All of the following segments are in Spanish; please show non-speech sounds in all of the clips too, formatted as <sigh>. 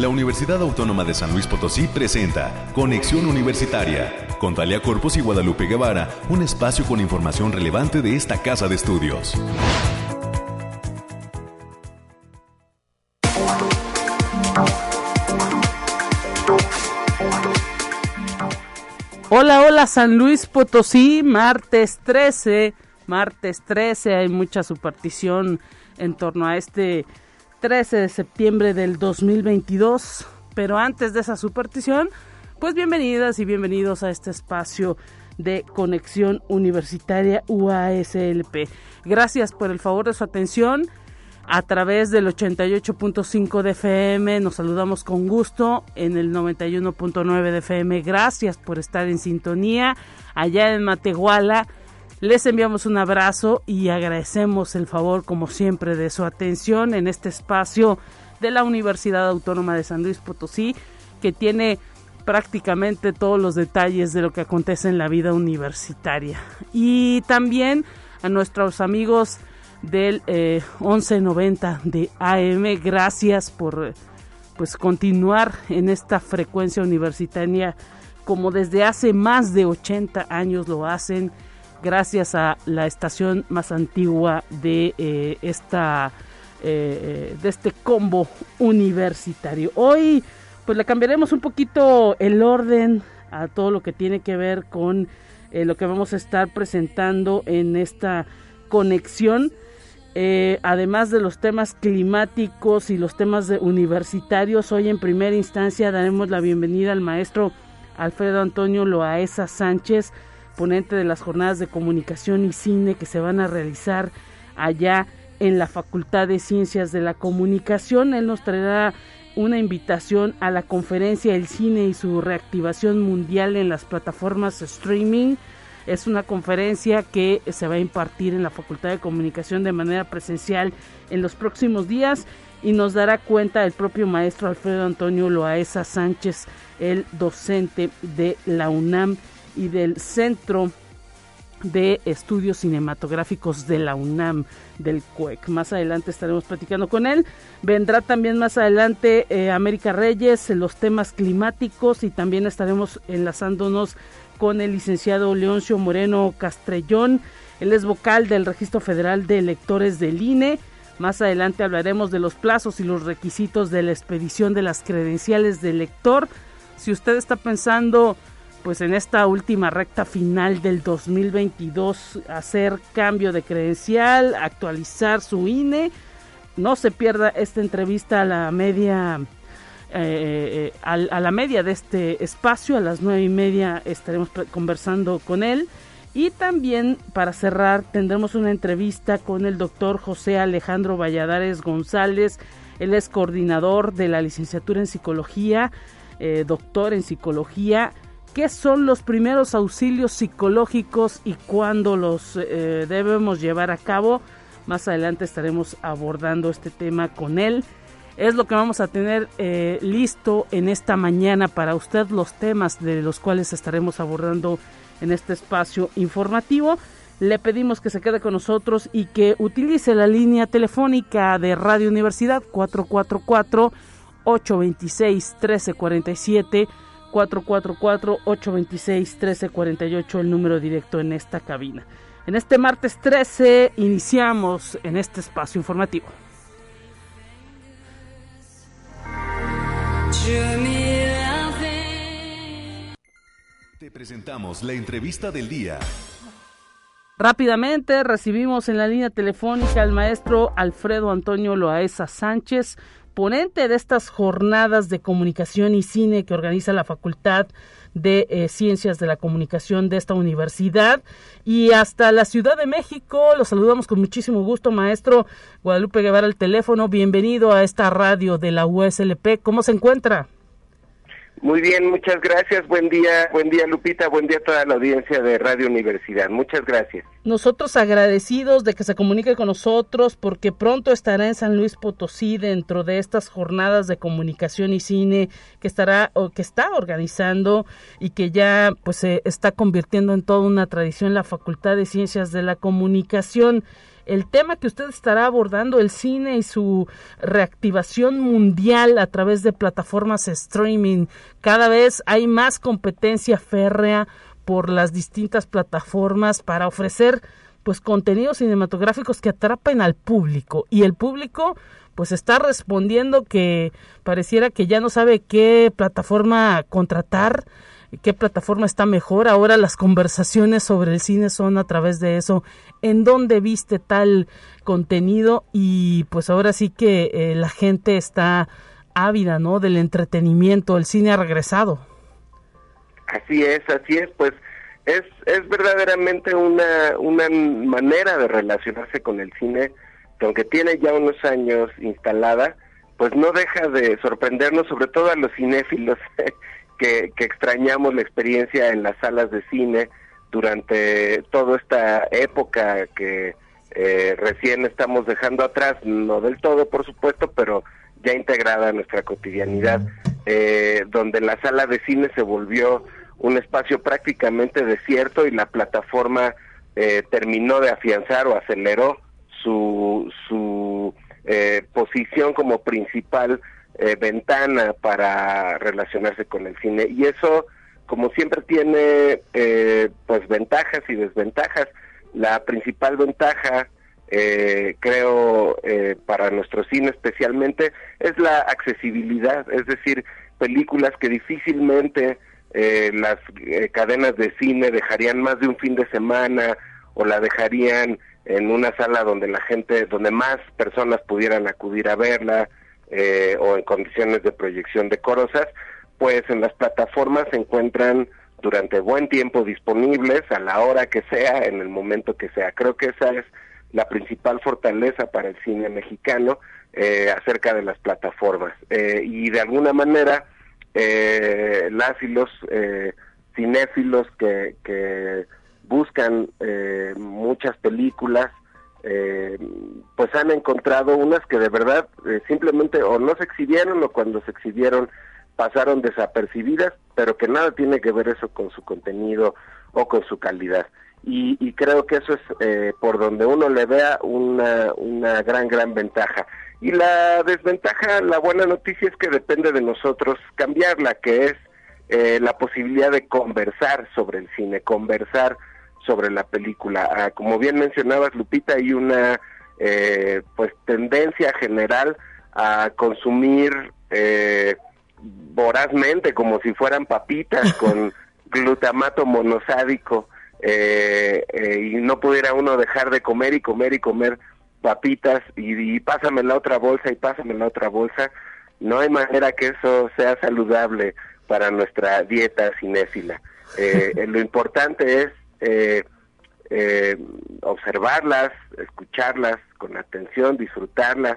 la Universidad Autónoma de San Luis Potosí presenta Conexión Universitaria con Talia Corpus y Guadalupe Guevara, un espacio con información relevante de esta casa de estudios. Hola, hola San Luis Potosí, martes 13, martes 13, hay mucha superstición en torno a este 13 de septiembre del 2022. Pero antes de esa superstición, pues bienvenidas y bienvenidos a este espacio de conexión universitaria UASLP. Gracias por el favor de su atención. A través del 88.5 de FM nos saludamos con gusto en el 91.9 de FM. Gracias por estar en sintonía allá en Matehuala les enviamos un abrazo y agradecemos el favor, como siempre, de su atención en este espacio de la Universidad Autónoma de San Luis Potosí, que tiene prácticamente todos los detalles de lo que acontece en la vida universitaria. Y también a nuestros amigos del 1190 eh, de AM, gracias por pues continuar en esta frecuencia universitaria como desde hace más de 80 años lo hacen gracias a la estación más antigua de eh, esta eh, de este combo universitario. Hoy pues le cambiaremos un poquito el orden a todo lo que tiene que ver con eh, lo que vamos a estar presentando en esta conexión. además de los temas climáticos y los temas universitarios, hoy en primera instancia daremos la bienvenida al maestro Alfredo Antonio Loaesa Sánchez, de las jornadas de comunicación y cine que se van a realizar allá en la Facultad de Ciencias de la Comunicación. Él nos traerá una invitación a la conferencia El cine y su reactivación mundial en las plataformas streaming. Es una conferencia que se va a impartir en la Facultad de Comunicación de manera presencial en los próximos días y nos dará cuenta el propio maestro Alfredo Antonio Loaesa Sánchez, el docente de la UNAM y del Centro de Estudios Cinematográficos de la UNAM del CUEC. Más adelante estaremos platicando con él. Vendrá también más adelante eh, América Reyes, los temas climáticos y también estaremos enlazándonos con el licenciado Leoncio Moreno Castrellón. Él es vocal del Registro Federal de Electores del INE. Más adelante hablaremos de los plazos y los requisitos de la expedición de las credenciales de elector. Si usted está pensando pues en esta última recta final del 2022 hacer cambio de credencial, actualizar su INE. No se pierda esta entrevista a la media eh, eh, a, la media de este espacio, a las nueve y media estaremos conversando con él. Y también para cerrar tendremos una entrevista con el doctor José Alejandro Valladares González. Él es coordinador de la licenciatura en psicología, eh, doctor en psicología qué son los primeros auxilios psicológicos y cuándo los eh, debemos llevar a cabo. Más adelante estaremos abordando este tema con él. Es lo que vamos a tener eh, listo en esta mañana para usted, los temas de los cuales estaremos abordando en este espacio informativo. Le pedimos que se quede con nosotros y que utilice la línea telefónica de Radio Universidad 444 826 1347 444-826-1348, el número directo en esta cabina. En este martes 13 iniciamos en este espacio informativo. Te presentamos la entrevista del día. Rápidamente recibimos en la línea telefónica al maestro Alfredo Antonio Loaesa Sánchez, ponente de estas jornadas de comunicación y cine que organiza la Facultad de eh, Ciencias de la Comunicación de esta universidad y hasta la Ciudad de México. Los saludamos con muchísimo gusto, maestro Guadalupe Guevara, el teléfono. Bienvenido a esta radio de la USLP. ¿Cómo se encuentra? Muy bien, muchas gracias. Buen día, buen día Lupita, buen día a toda la audiencia de Radio Universidad. Muchas gracias. Nosotros agradecidos de que se comunique con nosotros porque pronto estará en San Luis Potosí dentro de estas jornadas de comunicación y cine que estará o que está organizando y que ya pues se está convirtiendo en toda una tradición la Facultad de Ciencias de la Comunicación. El tema que usted estará abordando, el cine y su reactivación mundial a través de plataformas streaming. Cada vez hay más competencia férrea por las distintas plataformas para ofrecer pues contenidos cinematográficos que atrapen al público y el público pues está respondiendo que pareciera que ya no sabe qué plataforma contratar, qué plataforma está mejor. Ahora las conversaciones sobre el cine son a través de eso. ¿En dónde viste tal contenido? Y pues ahora sí que eh, la gente está ávida, ¿no? Del entretenimiento. El cine ha regresado. Así es, así es. Pues es, es verdaderamente una, una manera de relacionarse con el cine que aunque tiene ya unos años instalada, pues no deja de sorprendernos, sobre todo a los cinéfilos <laughs> que, que extrañamos la experiencia en las salas de cine durante toda esta época que eh, recién estamos dejando atrás, no del todo por supuesto, pero ya integrada a nuestra cotidianidad, eh, donde la sala de cine se volvió un espacio prácticamente desierto y la plataforma eh, terminó de afianzar o aceleró su, su eh, posición como principal eh, ventana para relacionarse con el cine. Y eso, como siempre, tiene eh, pues ventajas y desventajas. La principal ventaja, creo, para nuestro cine especialmente, es la accesibilidad, es decir, películas que difícilmente las cadenas de cine dejarían más de un fin de semana o la dejarían en una sala donde la gente, donde más personas pudieran acudir a verla eh, o en condiciones de proyección decorosas, pues en las plataformas se encuentran durante buen tiempo disponibles a la hora que sea, en el momento que sea. Creo que esa es la principal fortaleza para el cine mexicano eh, acerca de las plataformas. Eh, y de alguna manera, las y los cinéfilos que, que buscan eh, muchas películas, eh, pues han encontrado unas que de verdad eh, simplemente o no se exhibieron o cuando se exhibieron pasaron desapercibidas, pero que nada tiene que ver eso con su contenido o con su calidad. Y, creo que eso es por donde uno le vea una, una gran, gran ventaja. Y la desventaja, la buena noticia es que depende de nosotros cambiarla, que es la posibilidad de conversar sobre el cine, conversar sobre la película. Ah, como bien mencionabas, Lupita, hay una eh, pues tendencia general a consumir eh, vorazmente, como si fueran papitas <laughs> con glutamato monosádico, eh, y no pudiera uno dejar de comer y comer y comer papitas y, y pásame la otra bolsa y pásame la otra bolsa. No hay manera que eso sea saludable para nuestra dieta cinéfila. <laughs> lo importante es eh, eh, observarlas, escucharlas con atención, disfrutarlas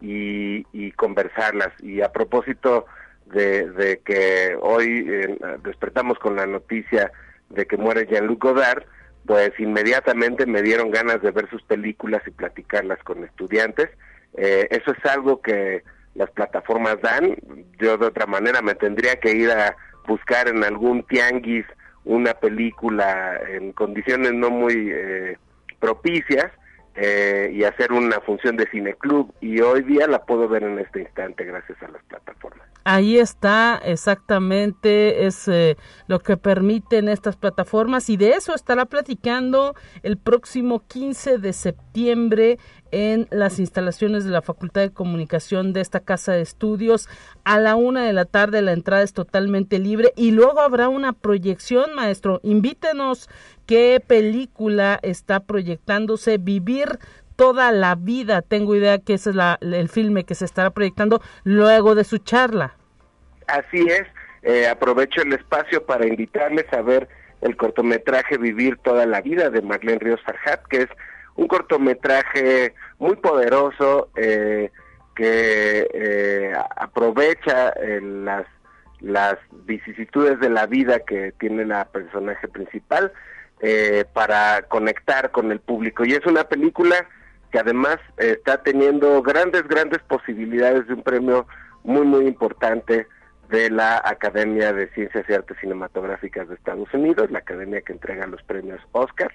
y, conversarlas. Y a propósito de, que hoy eh, despertamos con la noticia de que muere Jean-Luc Godard, pues inmediatamente me dieron ganas de ver sus películas y platicarlas con estudiantes. Eh, eso es algo que las plataformas dan. Yo de otra manera me tendría que ir a buscar en algún tianguis una película en condiciones no muy eh, propicias eh, y hacer una función de cineclub y hoy día la puedo ver en este instante gracias a las plataformas. Ahí está, exactamente, es eh, lo que permiten estas plataformas y de eso estará platicando el próximo 15 de septiembre en las instalaciones de la Facultad de Comunicación de esta casa de estudios. A la una de la tarde la entrada es totalmente libre y luego habrá una proyección, maestro. Invítenos qué película está proyectándose, Vivir toda la vida. Tengo idea que ese es la, el filme que se estará proyectando luego de su charla. Así es. Eh, aprovecho el espacio para invitarles a ver el cortometraje Vivir toda la vida de Marlene Ríos Farhat, que es un cortometraje muy poderoso eh, que eh, aprovecha las las vicisitudes de la vida que tiene la personaje principal para conectar con el público y es una película que además está teniendo grandes, grandes posibilidades de un premio muy, muy importante de la Academia de Ciencias y Artes Cinematográficas de Estados Unidos, la academia que entrega los premios Oscar.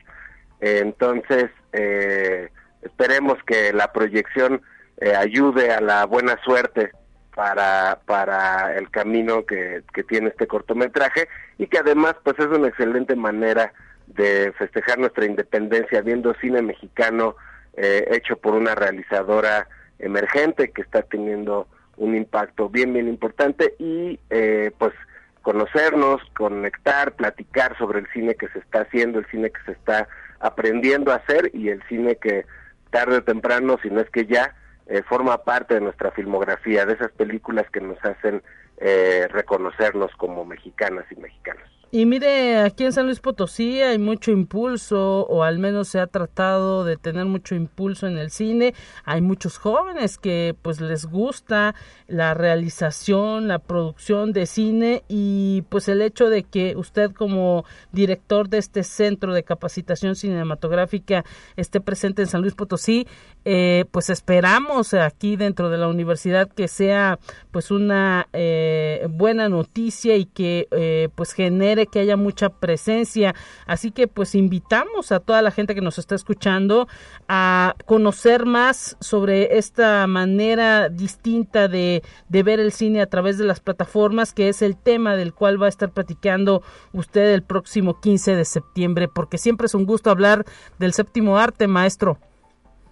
entonces, eh, esperemos que la proyección eh, ayude a la buena suerte para, para el camino que, que tiene este cortometraje y que además pues es una excelente manera de festejar nuestra independencia viendo cine mexicano eh, hecho por una realizadora emergente que está teniendo un impacto bien bien importante y eh, pues conocernos, conectar, platicar sobre el cine que se está haciendo, el cine que se está aprendiendo a hacer y el cine que tarde o temprano, si no es que ya, eh, forma parte de nuestra filmografía, de esas películas que nos hacen eh, reconocernos como mexicanas y mexicanos. Y mire, aquí en San Luis Potosí hay mucho impulso, o al menos se ha tratado de tener mucho impulso en el cine. Hay muchos jóvenes que pues les gusta la realización, la producción de cine y pues el hecho de que usted como director de este centro de capacitación cinematográfica esté presente en San Luis Potosí, eh, pues esperamos aquí dentro de la universidad que sea pues una eh, buena noticia y que eh, pues genere que haya mucha presencia. Así que pues invitamos a toda la gente que nos está escuchando a conocer más sobre esta manera distinta de, de ver el cine a través de las plataformas, que es el tema del cual va a estar platicando usted el próximo 15 de septiembre, porque siempre es un gusto hablar del séptimo arte, maestro.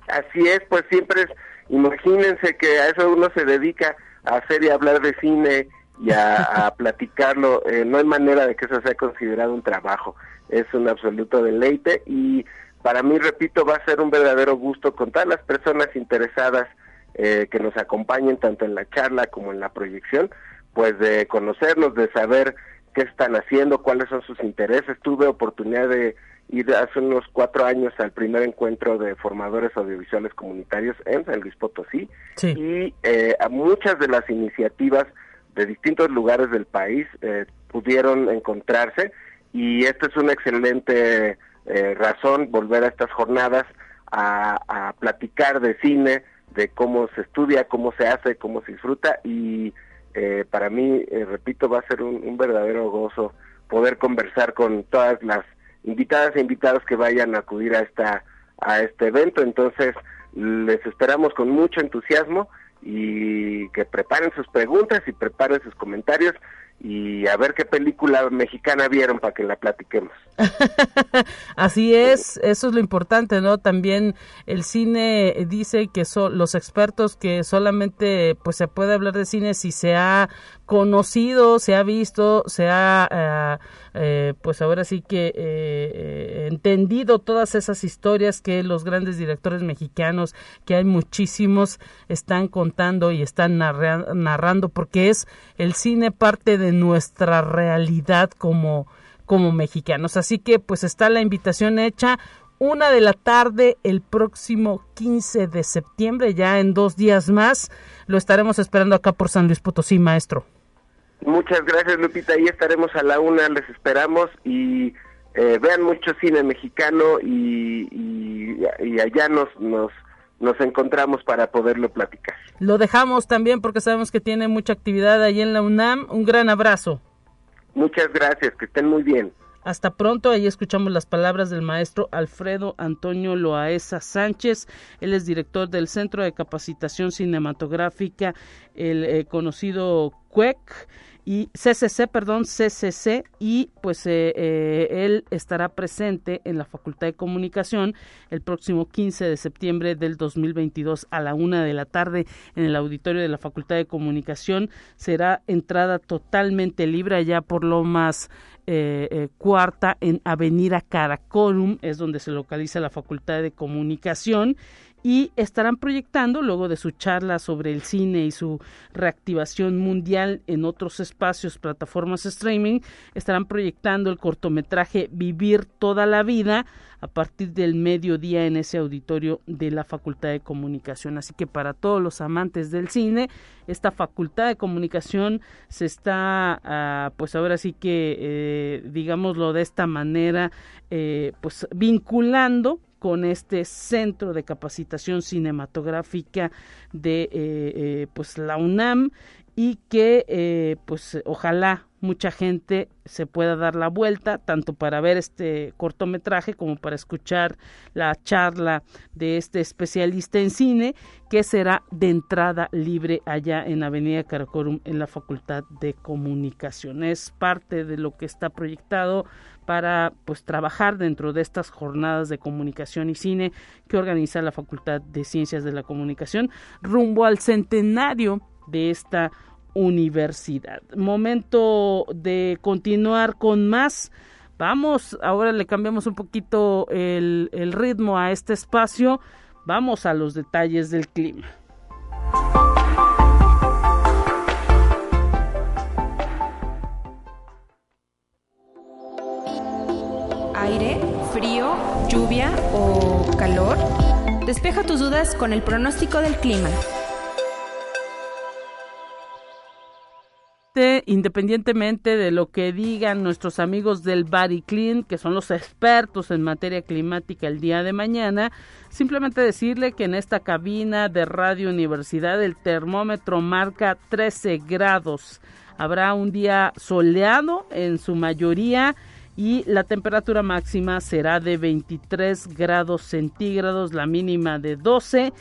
Así es, pues siempre es, imagínense que a eso uno se dedica a hacer y hablar de cine y a, <laughs> platicarlo. Eh, no hay manera de que eso sea considerado un trabajo, es un absoluto deleite y para mí, repito, va a ser un verdadero gusto con todas las personas interesadas eh, que nos acompañen tanto en la charla como en la proyección, pues de conocernos, de saber qué están haciendo, cuáles son sus intereses. Tuve oportunidad de ir hace unos cuatro años al primer encuentro de formadores audiovisuales comunitarios en San Luis Potosí. Y eh, a muchas de las iniciativas de distintos lugares del país eh, pudieron encontrarse. Y esta es una excelente eh, razón volver a estas jornadas a, platicar de cine, de cómo se estudia, cómo se hace, cómo se disfruta. Y eh, para mí, repito, va a ser un, un, verdadero gozo poder conversar con todas las invitadas e invitados que vayan a acudir a esta a este evento. Entonces, les esperamos con mucho entusiasmo y que preparen sus preguntas y preparen sus comentarios y a ver qué película mexicana vieron para que la platiquemos. <laughs> Así es, eso es lo importante, ¿no? También el cine dice que son los expertos que solamente pues se puede hablar de cine si se ha conocido, se ha visto, se ha eh, eh, pues ahora sí que eh, entendido todas esas historias que los grandes directores mexicanos, que hay muchísimos, están contando y están narrando, porque es el cine parte de nuestra realidad como como mexicanos. Así que pues está la invitación hecha. Una de la tarde el próximo 15 de septiembre, ya en dos días más. Lo estaremos esperando acá por San Luis Potosí, maestro. Muchas gracias, Lupita. Ahí estaremos a la una, les esperamos y eh, vean mucho cine mexicano y, y, allá nos, nos, nos encontramos para poderlo platicar. Lo dejamos también porque sabemos que tiene mucha actividad ahí en la UNAM. Un gran abrazo. Muchas gracias, que estén muy bien. Hasta pronto, ahí escuchamos las palabras del maestro Alfredo Antonio Loaesa Sánchez. Él es director del Centro de Capacitación Cinematográfica, el eh, conocido CUEC y CCC, perdón, CCC, y pues eh, eh, él estará presente en la Facultad de Comunicación el próximo 15 de septiembre del 2022 a la una de la tarde en el auditorio de la Facultad de Comunicación. Será entrada totalmente libre allá por lo más eh, cuarta en Avenida Caracolum, es donde se localiza la Facultad de Comunicación y estarán proyectando luego de su charla sobre el cine y su reactivación mundial en otros espacios, plataformas streaming, estarán proyectando el cortometraje Vivir toda la vida a partir del mediodía en ese auditorio de la Facultad de Comunicación. Así que para todos los amantes del cine, esta Facultad de Comunicación se está, ah, pues ahora sí que, eh, digámoslo de esta manera, eh, pues vinculando con este centro de capacitación cinematográfica de eh, eh, pues la UNAM y que eh, pues ojalá mucha gente se pueda dar la vuelta, tanto para ver este cortometraje como para escuchar la charla de este especialista en cine, que será de entrada libre allá en Avenida Caracorum en la Facultad de Comunicación. Es parte de lo que está proyectado para pues trabajar dentro de estas jornadas de comunicación y cine que organiza la Facultad de Ciencias de la Comunicación rumbo al centenario de esta universidad. Momento de continuar con más. Vamos, ahora le cambiamos un poquito el, el ritmo a este espacio. Vamos a los detalles del clima. Aire, frío, lluvia o calor. Despeja tus dudas con el pronóstico del clima. Independientemente de lo que digan nuestros amigos del Body Clean, que son los expertos en materia climática el día de mañana, simplemente decirle que en esta cabina de Radio Universidad el termómetro marca 13 grados. Habrá un día soleado en su mayoría y la temperatura máxima será de 23 grados centígrados, la mínima de 12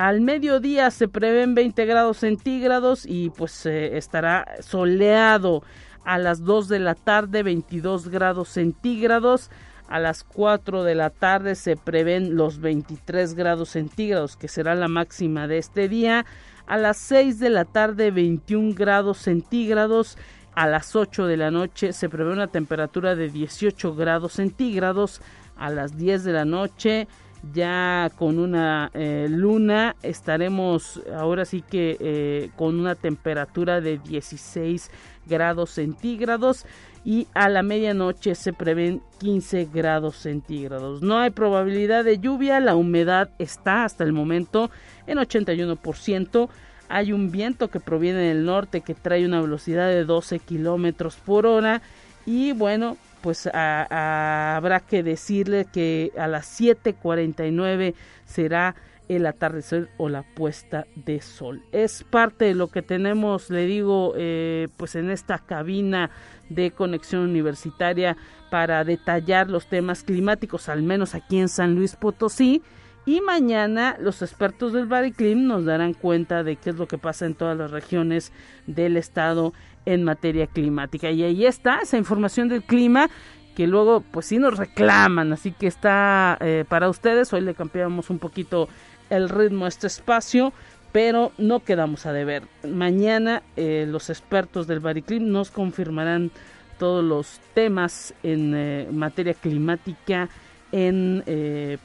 al mediodía se prevén 20 grados centígrados y pues eh, estará soleado. A las 2 de la tarde 22 grados centígrados. A las 4 de la tarde se prevén los 23 grados centígrados que será la máxima de este día. A las 6 de la tarde 21 grados centígrados. A las 8 de la noche se prevé una temperatura de 18 grados centígrados. A las 10 de la noche ya con una eh, luna estaremos ahora sí que eh, con una temperatura de 16 grados centígrados y a la medianoche se prevén 15 grados centígrados. No hay probabilidad de lluvia, la humedad está hasta el momento en 81%. Hay un viento que proviene del norte que trae una velocidad de 12 kilómetros por hora y bueno, pues habrá que decirle que a las 7.49 será el atardecer o la puesta de sol. Es parte de lo que tenemos, le digo, eh, pues en esta cabina de conexión universitaria para detallar los temas climáticos, al menos aquí en San Luis Potosí. Y mañana los expertos del Bariclim nos darán cuenta de qué es lo que pasa en todas las regiones del estado en materia climática. Y ahí está esa información del clima que luego pues sí nos reclaman, así que está eh, para ustedes. Hoy le cambiamos un poquito el ritmo a este espacio, pero no quedamos a deber. Mañana eh, los expertos del Bariclim nos confirmarán todos los temas en eh, materia climática en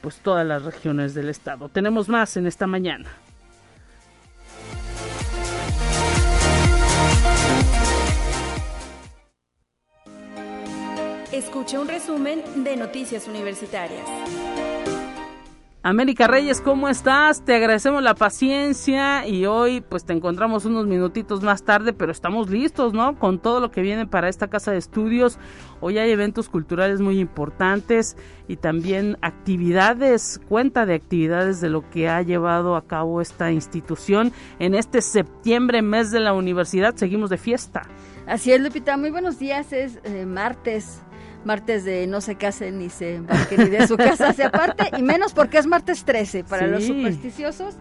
pues todas las regiones del estado. Tenemos más en esta mañana. Escucha un resumen de Noticias Universitarias. América Reyes, ¿cómo estás? Te agradecemos la paciencia y hoy pues te encontramos unos minutitos más tarde, pero estamos listos, ¿no? Con todo lo que viene para esta casa de estudios. Hoy hay eventos culturales muy importantes y también actividades, cuenta de actividades de lo que ha llevado a cabo esta institución en este septiembre, mes de la universidad. Seguimos de fiesta. Así es, Lupita. Muy buenos días. Es eh, martes martes de no se casen ni se embarquen ni de su casa se aparte, y menos porque es martes 13 para los supersticiosos.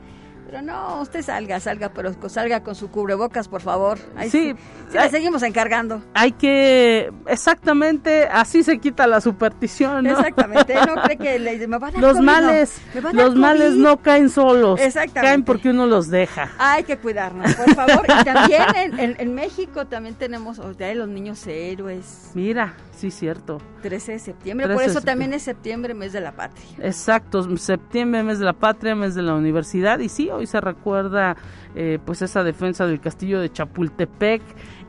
Pero no, usted salga, salga, pero salga con su cubrebocas, por favor. Ahí sí, sí, seguimos encargando. Hay que, exactamente, así se quita la superstición, ¿no? Exactamente, no <laughs> cree que le, me van a Los males, los males no caen solos. Exactamente. Caen porque uno los deja. Hay que cuidarnos, por favor. y también en, en, México también tenemos, o sea, los niños héroes. Mira, Sí, cierto. 13 de septiembre, por eso también es septiembre, mes de la patria. Exacto, septiembre, mes de la patria, mes de la universidad, y sí, hoy se recuerda eh, pues esa defensa del castillo de Chapultepec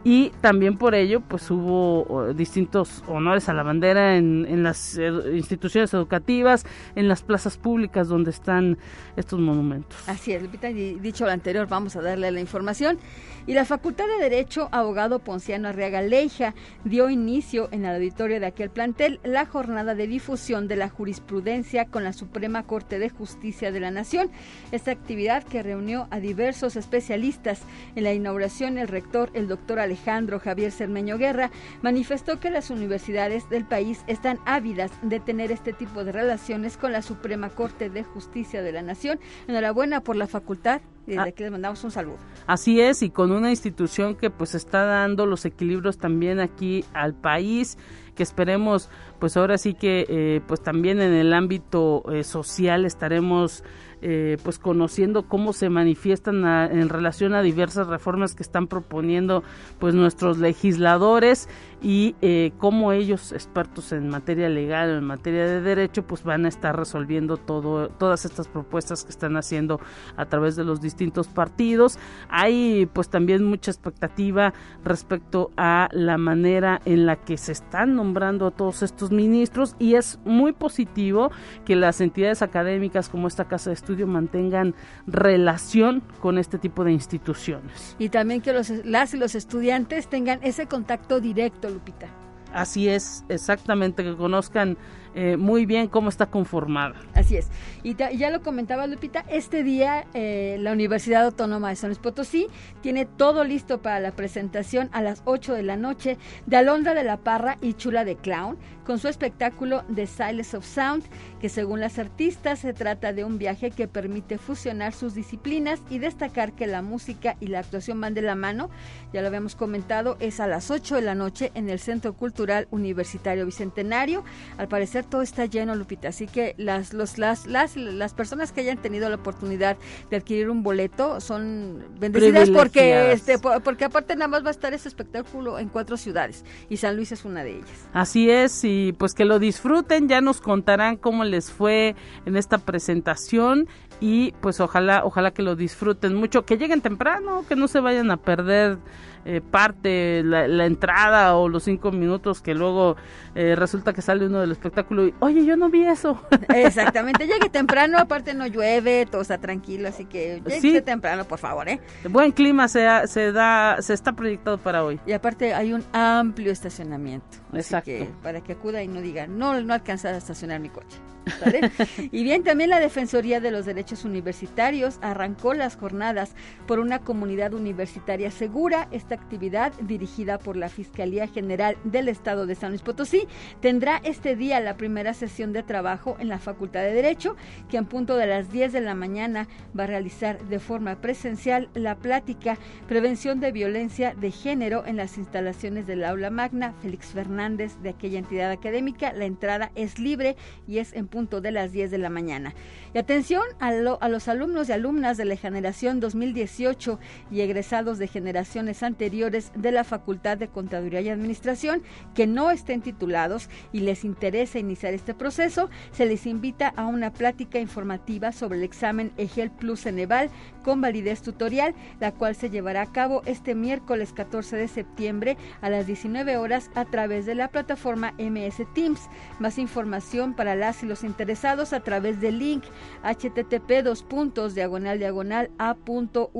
y también por ello pues hubo distintos honores a la bandera en, las instituciones educativas, en las plazas públicas donde están estos monumentos. Así es, Lupita, dicho lo anterior, vamos a darle la información. Y la Facultad de Derecho, abogado Ponciano Arriaga Leija, dio inicio en el auditorio de aquel plantel la jornada de difusión de la jurisprudencia con la Suprema Corte de Justicia de la Nación. Esta actividad que reunió a diversos especialistas. En la inauguración, el rector, el doctor Alejandro Javier Cermeño Guerra, manifestó que las universidades del país están ávidas de tener este tipo de relaciones con la Suprema Corte de Justicia de la Nación. Enhorabuena por la facultad y desde ah. aquí les mandamos un saludo. Así es, y con una institución que pues está dando los equilibrios también aquí al país, que esperemos pues ahora sí que eh, pues también en el ámbito eh, social estaremos eh, pues conociendo cómo se manifiestan en relación a diversas reformas que están proponiendo pues nuestros legisladores y eh, cómo ellos expertos en materia legal o en materia de derecho pues van a estar resolviendo todo todas estas propuestas que están haciendo a través de los distintos partidos hay pues también mucha expectativa respecto a la manera en la que se están nombrando a todos estos ministros y es muy positivo que las entidades académicas como esta casa de estudio mantengan relación con este tipo de instituciones. Y también que los, las y los estudiantes tengan ese contacto directo, Así es, exactamente, que conozcan eh, muy bien cómo está conformada. Así es. Y ya lo comentaba Lupita, este día eh, la Universidad Autónoma de San Luis Potosí tiene todo listo para la presentación a las 8 de la noche de Alondra de la Parra y Chula de Clown con su espectáculo The Silence of Sound, que según las artistas se trata de un viaje que permite fusionar sus disciplinas y destacar que la música y la actuación van de la mano. Ya lo habíamos comentado, es a las 8 de la noche en el Centro Cultural Universitario Bicentenario. Al parecer todo está lleno, Lupita. Así que las, los, las, las, las personas que hayan tenido la oportunidad de adquirir un boleto son bendecidas porque, este, porque aparte nada más va a estar ese espectáculo en cuatro ciudades y San Luis es una de ellas. Así es, y pues que lo disfruten, ya nos contarán cómo les fue en esta presentación y pues ojalá, ojalá que lo disfruten mucho, que lleguen temprano, que no se vayan a perder eh, parte, la, entrada o los cinco minutos que luego eh, resulta que sale uno del espectáculo y, oye, yo no vi eso. <laughs> Exactamente, llegue temprano, aparte no llueve, todo está tranquilo, así que llegue temprano, por favor, ¿eh? Buen clima se, se da, se está proyectado para hoy. Y aparte hay un amplio estacionamiento. Exacto. para que acuda y no diga, no, no alcanza a estacionar mi coche. <laughs> y bien, también la Defensoría de los Derechos Universitarios arrancó las jornadas por una comunidad universitaria segura. Esta actividad, dirigida por la Fiscalía General del Estado de San Luis Potosí, tendrá este día la primera sesión de trabajo en la Facultad de Derecho, que en punto de las 10 de la mañana va a realizar de forma presencial la plática Prevención de Violencia de Género en las instalaciones del aula magna Félix Fernández de aquella entidad académica. La entrada es libre y es en punto de las 10 de la mañana. Y atención a, los alumnos y alumnas de la generación 2018 y egresados de generaciones anteriores de la Facultad de Contaduría y Administración que no estén titulados y les interesa iniciar este proceso, se les invita a una plática informativa sobre el examen EGEL Plus Ceneval con validez tutorial, la cual se llevará a cabo este miércoles 14 de septiembre a las 19 horas a través de la plataforma MS Teams. Más información para las y los interesados a través del link http dos puntos diagonal diagonal a.uaslp.mx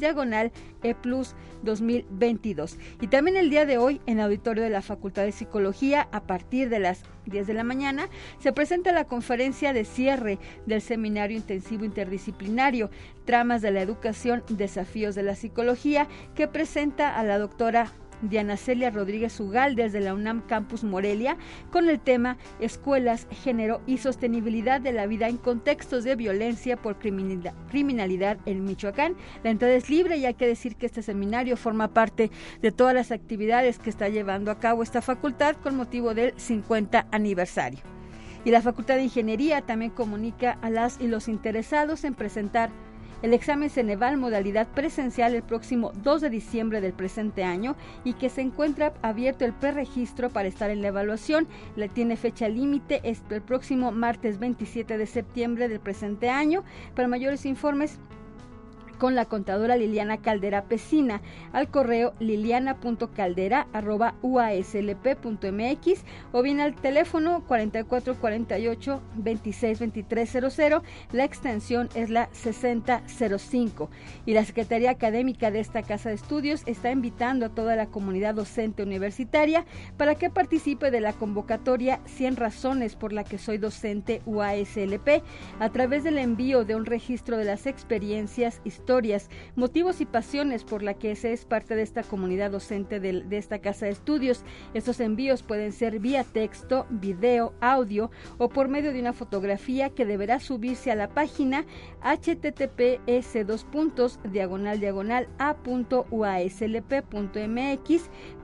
diagonal e plus 2022. Y también el día de hoy en auditorio de la Facultad de Psicología a partir de las 10 de la mañana se presenta la conferencia de cierre del seminario intensivo interdisciplinario Tramas de la Educación, Desafíos de la Psicología que presenta a la doctora Diana Celia Rodríguez Ugal desde la UNAM Campus Morelia con el tema Escuelas, Género y Sostenibilidad de la Vida en Contextos de Violencia por Criminalidad en Michoacán. La entrada es libre y hay que decir que este seminario forma parte de todas las actividades que está llevando a cabo esta facultad con motivo del 50 aniversario. Y la Facultad de Ingeniería también comunica a las y los interesados en presentar el examen Ceneval modalidad presencial el próximo 2 de diciembre del presente año y que se encuentra abierto el preregistro para estar en la evaluación. Le tiene fecha límite el próximo martes 27 de septiembre del presente año. Para mayores informes con la contadora Liliana Caldera Pesina al correo liliana.caldera.uaslp.mx o bien al teléfono 4448 262300. La extensión es la 6005. Y la Secretaría Académica de esta Casa de Estudios está invitando a toda la comunidad docente universitaria para que participe de la convocatoria 100 razones por la que soy docente UASLP a través del envío de un registro de las experiencias historias, motivos y pasiones por la que se es parte de esta comunidad docente de, esta casa de estudios. Estos envíos pueden ser vía texto, video, audio o por medio de una fotografía que deberá subirse a la página https dos puntos diagonal diagonal a.uaslp.mx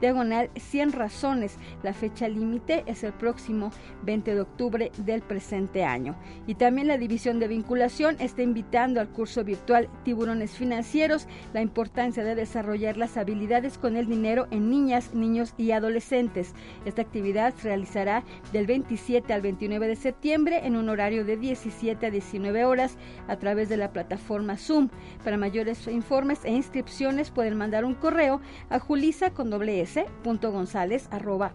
diagonal 100 razones. La fecha límite es el próximo 20 de octubre del presente año. Y también la división de vinculación está invitando al curso virtual Tiburón financieros, la importancia de desarrollar las habilidades con el dinero en niñas, niños y adolescentes. Esta actividad se realizará del 27 al 29 de septiembre en un horario de 17 a 19 horas a través de la plataforma Zoom. Para mayores informes e inscripciones pueden mandar un correo a julisa con doble s, punto gonzález, arroba,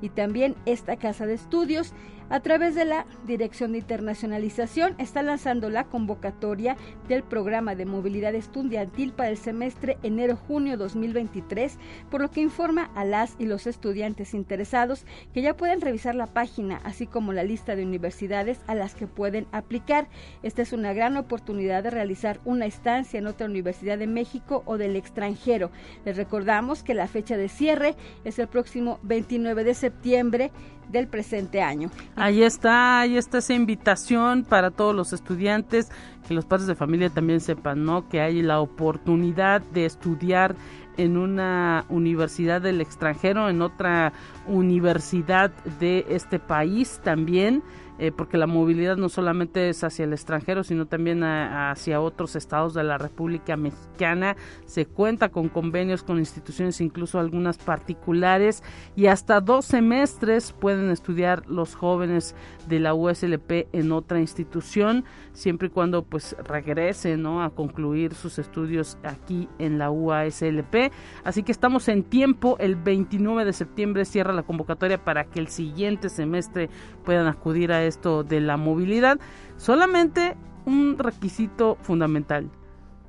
y también esta casa de estudios a través de la Dirección de Internacionalización está lanzando la convocatoria del programa de movilidad estudiantil para el semestre enero-junio 2023, por lo que informa a las y los estudiantes interesados que ya pueden revisar la página, así como la lista de universidades a las que pueden aplicar. Esta es una gran oportunidad de realizar una estancia en otra universidad de México o del extranjero. Les recordamos que la fecha de cierre es el próximo 29 de septiembre del presente año. Ahí está, ahí está esa invitación para todos los estudiantes, que los padres de familia también sepan, ¿no? Que hay la oportunidad de estudiar en una universidad del extranjero, en otra universidad de este país también eh, porque la movilidad no solamente es hacia el extranjero, sino también hacia otros estados de la República Mexicana. Se cuenta con convenios con instituciones, incluso algunas particulares, y hasta dos semestres pueden estudiar los jóvenes de la USLP en otra institución, siempre y cuando pues regresen ¿no? a concluir sus estudios aquí en la UASLP. Así que estamos en tiempo, el 29 de septiembre cierra la convocatoria para que el siguiente semestre puedan acudir a esto de la movilidad, solamente un requisito fundamental,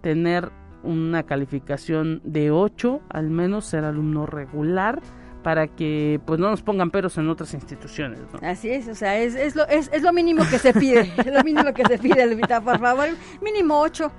tener una calificación de 8, al menos ser alumno regular para que pues no nos pongan peros en otras instituciones. Así es, o sea, es, es, lo, es, es lo mínimo que se pide, <laughs> es lo mínimo que se pide, Lupita, por favor, mínimo 8.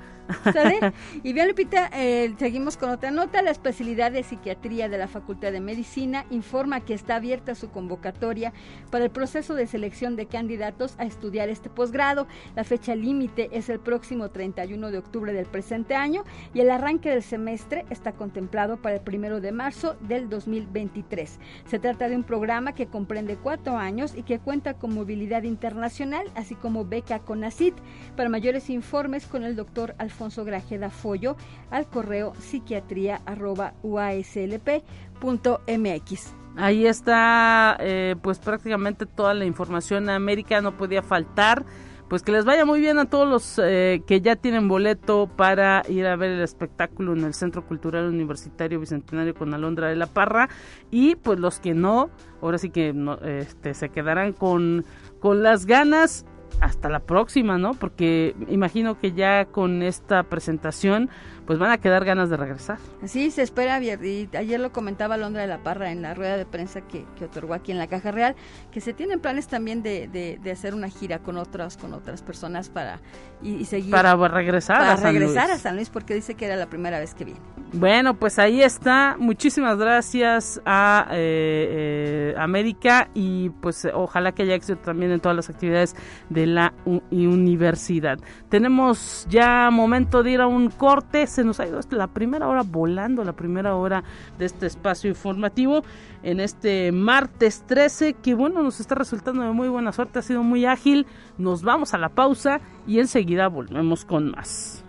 ¿Sale? Y bien, Lupita, eh, seguimos con otra nota. La especialidad de psiquiatría de la Facultad de Medicina informa que está abierta su convocatoria para el proceso de selección de candidatos a estudiar este posgrado. La fecha límite es el próximo 31 de octubre del presente año y el arranque del semestre está contemplado para el primero de marzo del 2023. Se trata de un programa que comprende cuatro años y que cuenta con movilidad internacional, así como beca CONACIT. Para mayores informes con el doctor Alfonso Alfonso Grajeda Follo al correo psiquiatría.uaslp.mx. Ahí está, eh, pues prácticamente toda la información. América no podía faltar. Pues que les vaya muy bien a todos los eh, que ya tienen boleto para ir a ver el espectáculo en el Centro Cultural Universitario Bicentenario con Alondra de la Parra. Y pues los que no, ahora sí que no, este, se quedarán con, con las ganas hasta la próxima, ¿no? Porque imagino que ya con esta presentación pues van a quedar ganas de regresar. Sí, se espera, y ayer lo comentaba Londra de la Parra en la rueda de prensa que, otorgó aquí en la Caja Real, que se tienen planes también de, de, hacer una gira con otras, con otras personas para y, seguir. Para regresar para a San regresar a San Luis, porque dice que era la primera vez que viene. Bueno, pues ahí está. Muchísimas gracias a eh, eh, América y pues ojalá que haya éxito también en todas las actividades de la universidad. Tenemos ya momento de ir a un corte se nos ha ido la primera hora volando, la primera hora de este espacio informativo en este martes 13, que bueno, nos está resultando de muy buena suerte, ha sido muy ágil. Nos vamos a la pausa y enseguida volvemos con más.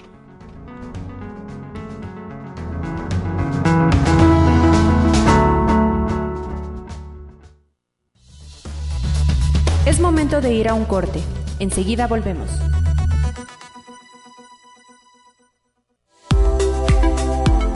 Es momento de ir a un corte. Enseguida volvemos.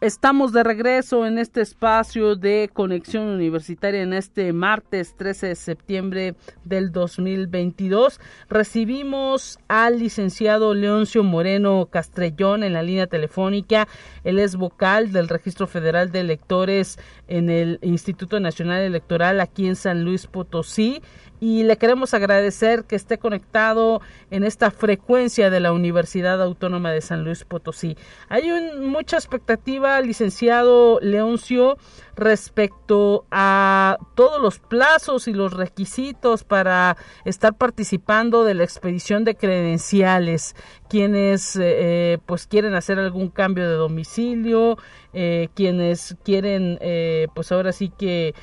Estamos de regreso en este espacio de conexión universitaria en este martes 13 de septiembre del 2022. Recibimos al licenciado Leoncio Moreno Castrellón en la línea telefónica. Él es vocal del Registro Federal de Electores en el Instituto Nacional Electoral aquí en San Luis Potosí y le queremos agradecer que esté conectado en esta frecuencia de la Universidad Autónoma de San Luis Potosí. Hay mucha expectativa, licenciado Leoncio, respecto a todos los plazos y los requisitos para estar participando de la expedición de credenciales. Quienes eh, eh, pues quieren hacer algún cambio de domicilio eh, quienes quieren pues ahora sí que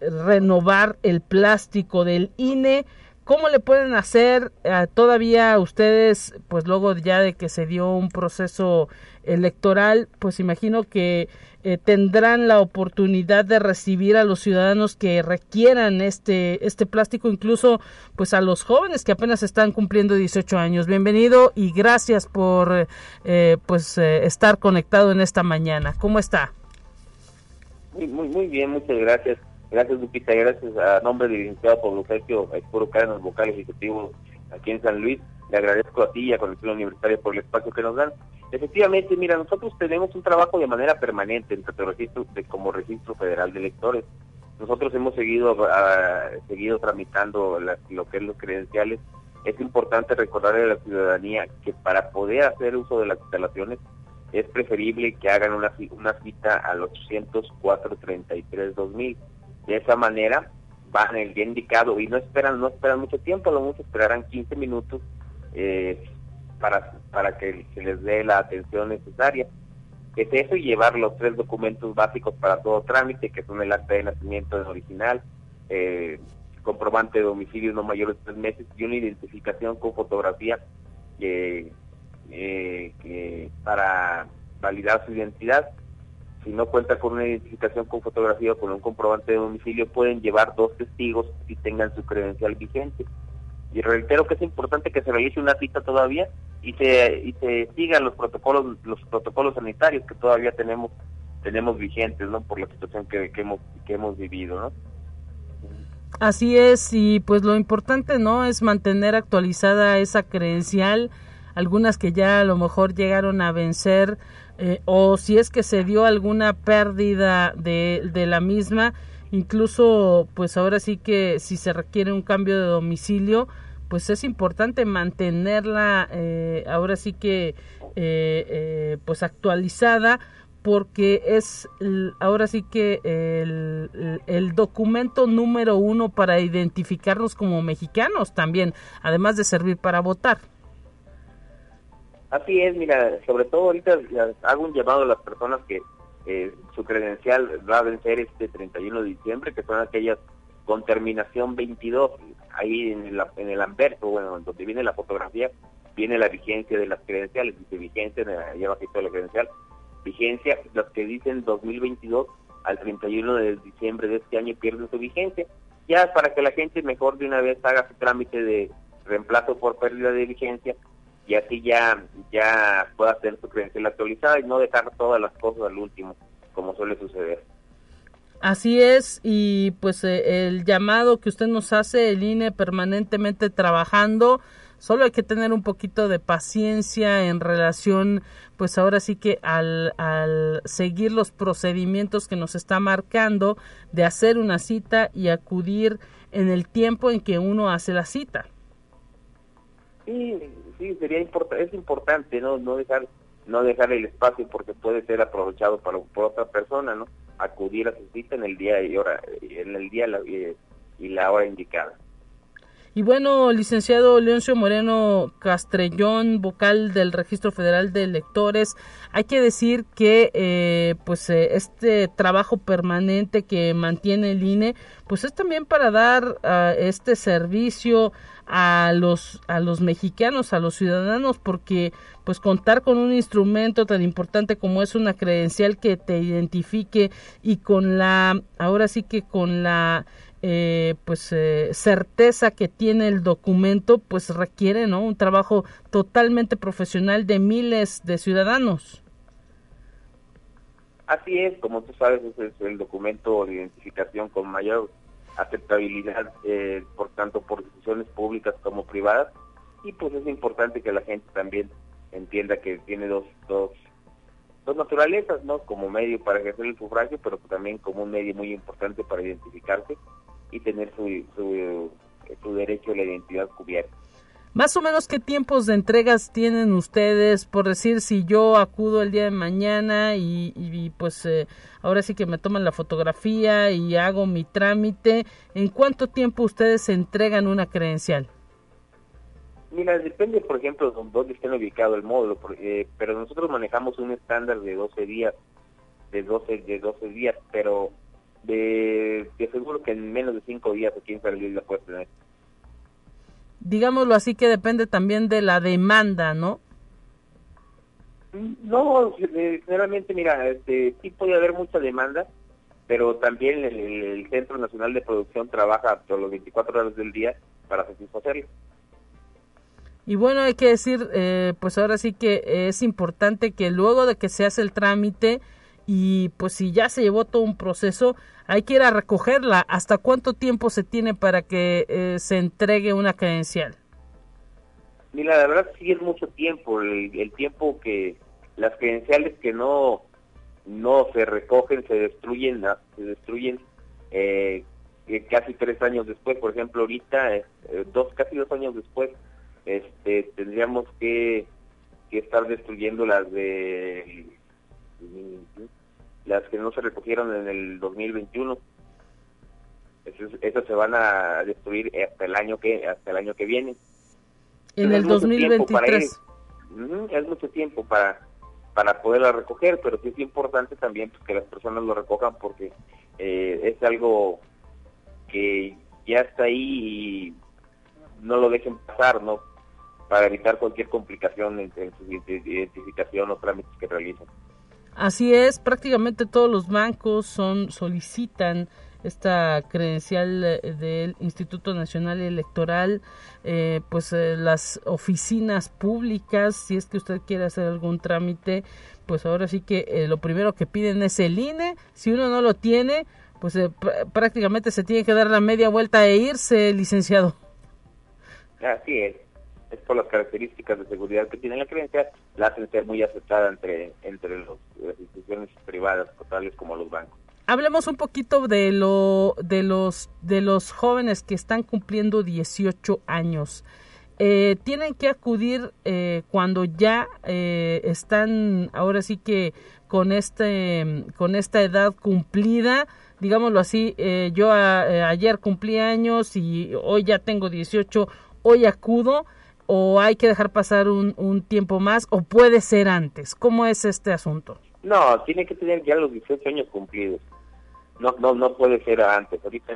renovar el plástico del INE ¿Cómo le pueden hacer todavía ustedes, pues luego ya de que se dio un proceso electoral, pues imagino que eh, tendrán la oportunidad de recibir a los ciudadanos que requieran este, este plástico, incluso pues a los jóvenes que apenas están cumpliendo 18 años. Bienvenido y gracias por eh, pues eh, estar conectado en esta mañana. ¿Cómo está? Muy, muy, muy bien, muchas gracias. Gracias, Lupita, gracias a nombre del licenciado Pablo Sergio Espuro el vocal ejecutivo aquí en San Luis. Le agradezco a ti y a Conexión Universitaria por el espacio que nos dan Efectivamente, mira, nosotros tenemos un trabajo de manera permanente en el registro de, como registro federal de electores. Nosotros hemos seguido ah, seguido tramitando lo que es los credenciales. Es importante recordarle a la ciudadanía que para poder hacer uso de las instalaciones es preferible que hagan una, cita al 804-33-2000. De esa manera van el día indicado y no esperan no esperan mucho tiempo, lo mucho esperarán 15 minutos eh, para, para que se les dé la atención necesaria. Es eso y llevar los tres documentos básicos para todo trámite, que son el acta de nacimiento en original, eh, comprobante de domicilio no mayor de tres meses y una identificación con fotografía eh, que para validar su identidad. Si no cuenta con una identificación con fotografía o con un comprobante de domicilio, pueden llevar dos testigos si tengan su credencial vigente. Y reitero que es importante que se realice una cita todavía y se y se sigan los protocolos los protocolos sanitarios que todavía tenemos tenemos vigentes, ¿no? Por la situación que, que hemos que hemos vivido, ¿no? Así es y pues lo importante, ¿no? Es mantener actualizada esa credencial, algunas que ya a lo mejor llegaron a vencer eh, o si es que se dio alguna pérdida de, de la misma, incluso pues ahora sí que si se requiere un cambio de domicilio, pues es importante mantenerla eh, ahora sí que eh, eh, pues actualizada porque es ahora sí que el, el, documento número uno para identificarnos como mexicanos también, además de servir para votar. Así es, mira, sobre todo ahorita hago un llamado a las personas que su credencial va a vencer este 31 de diciembre, que son aquellas con terminación 22 ahí en el, en el anverso, bueno, donde viene la fotografía, viene la vigencia de las credenciales, dice vigencia, ahí abajito de la credencial, vigencia, los que dicen 2022 al 31 de diciembre de este año pierden su vigencia, ya para que la gente mejor de una vez haga su trámite de reemplazo por pérdida de vigencia y así ya ya pueda hacer su credencial actualizada y no dejar todas las cosas al último, como suele suceder. Así es, y pues eh, el llamado que usted nos hace, el INE permanentemente trabajando, solo hay que tener un poquito de paciencia en relación, pues ahora sí que al, al seguir los procedimientos que nos está marcando de hacer una cita y acudir en el tiempo en que uno hace la cita. Sí, sí, sería es importante no no dejar no dejar el espacio porque puede ser aprovechado para, por otra persona, ¿no? Acudir a su cita en el día y hora, en el día y la hora indicada. Y bueno, licenciado Leoncio Moreno Castrellón, vocal del Registro Federal de Electores, hay que decir que eh, pues eh, este trabajo permanente que mantiene el INE, pues es también para dar uh, este servicio a los a los mexicanos, a los ciudadanos, porque pues contar con un instrumento tan importante como es una credencial que te identifique y con la ahora sí que con la eh, pues eh, certeza que tiene el documento pues requiere no un trabajo totalmente profesional de miles de ciudadanos. Así es como tú sabes es el documento de identificación con mayor aceptabilidad eh, por tanto por instituciones públicas como privadas y pues es importante que la gente también entienda que tiene dos dos dos naturalezas no como medio para ejercer el sufragio pero también como un medio muy importante para identificarse y tener su, su, su derecho a la identidad cubierta. Más o menos qué tiempos de entregas tienen ustedes, por decir, si yo acudo el día de mañana y, y pues eh, ahora sí que me toman la fotografía y hago mi trámite, ¿en cuánto tiempo ustedes entregan una credencial? Mira, depende, por ejemplo, de dónde estén ubicado el módulo, eh, pero nosotros manejamos un estándar de 12 días, de 12, de 12 días, pero de, de seguro que en menos de cinco días o 15 días la puedes tener. Digámoslo así que depende también de la demanda, ¿no? No, generalmente, mira, este, sí puede haber mucha demanda, pero también el, el Centro Nacional de Producción trabaja todos los 24 horas del día para satisfacerlo. Y bueno, hay que decir, eh, pues ahora sí que es importante que luego de que se hace el trámite y pues si ya se llevó todo un proceso, hay que ir a recogerla. ¿Hasta cuánto tiempo se tiene para que eh, se entregue una credencial? Mira, la verdad sí es mucho tiempo, el, tiempo que las credenciales que no no se recogen, se destruyen, se destruyen eh, casi tres años después, por ejemplo, ahorita, eh, dos casi dos años después, este, tendríamos que, que estar destruyendo las de las que no se recogieron en el 2021 esas, se van a destruir hasta el año que hasta el año que viene. En el 2023 es mucho tiempo para para poderla recoger pero sí es importante también pues, que las personas lo recojan porque eh, es algo que ya está ahí y no lo dejen pasar no para evitar cualquier complicación en, en su identificación o trámites que realicen Así es, prácticamente todos los bancos son solicitan esta credencial eh, del Instituto Nacional Electoral, eh, pues eh, las oficinas públicas, si es que usted quiere hacer algún trámite, pues ahora sí que lo primero que piden es el INE, si uno no lo tiene, pues prácticamente se tiene que dar la media vuelta e irse, licenciado. Así es es las características de seguridad que tiene la creencia, la hacen ser muy aceptada entre, entre las instituciones privadas, totales como los bancos. Hablemos un poquito de lo de los de los jóvenes que están cumpliendo 18 años. Eh, tienen que acudir eh, cuando ya eh, están ahora sí que con este con esta edad cumplida digámoslo así yo ayer cumplí años y hoy ya tengo 18 hoy acudo o hay que dejar pasar un, un tiempo más o puede ser antes? ¿Cómo es este asunto? No, tiene que tener ya los 18 años cumplidos. No, no, no puede ser antes. Ahorita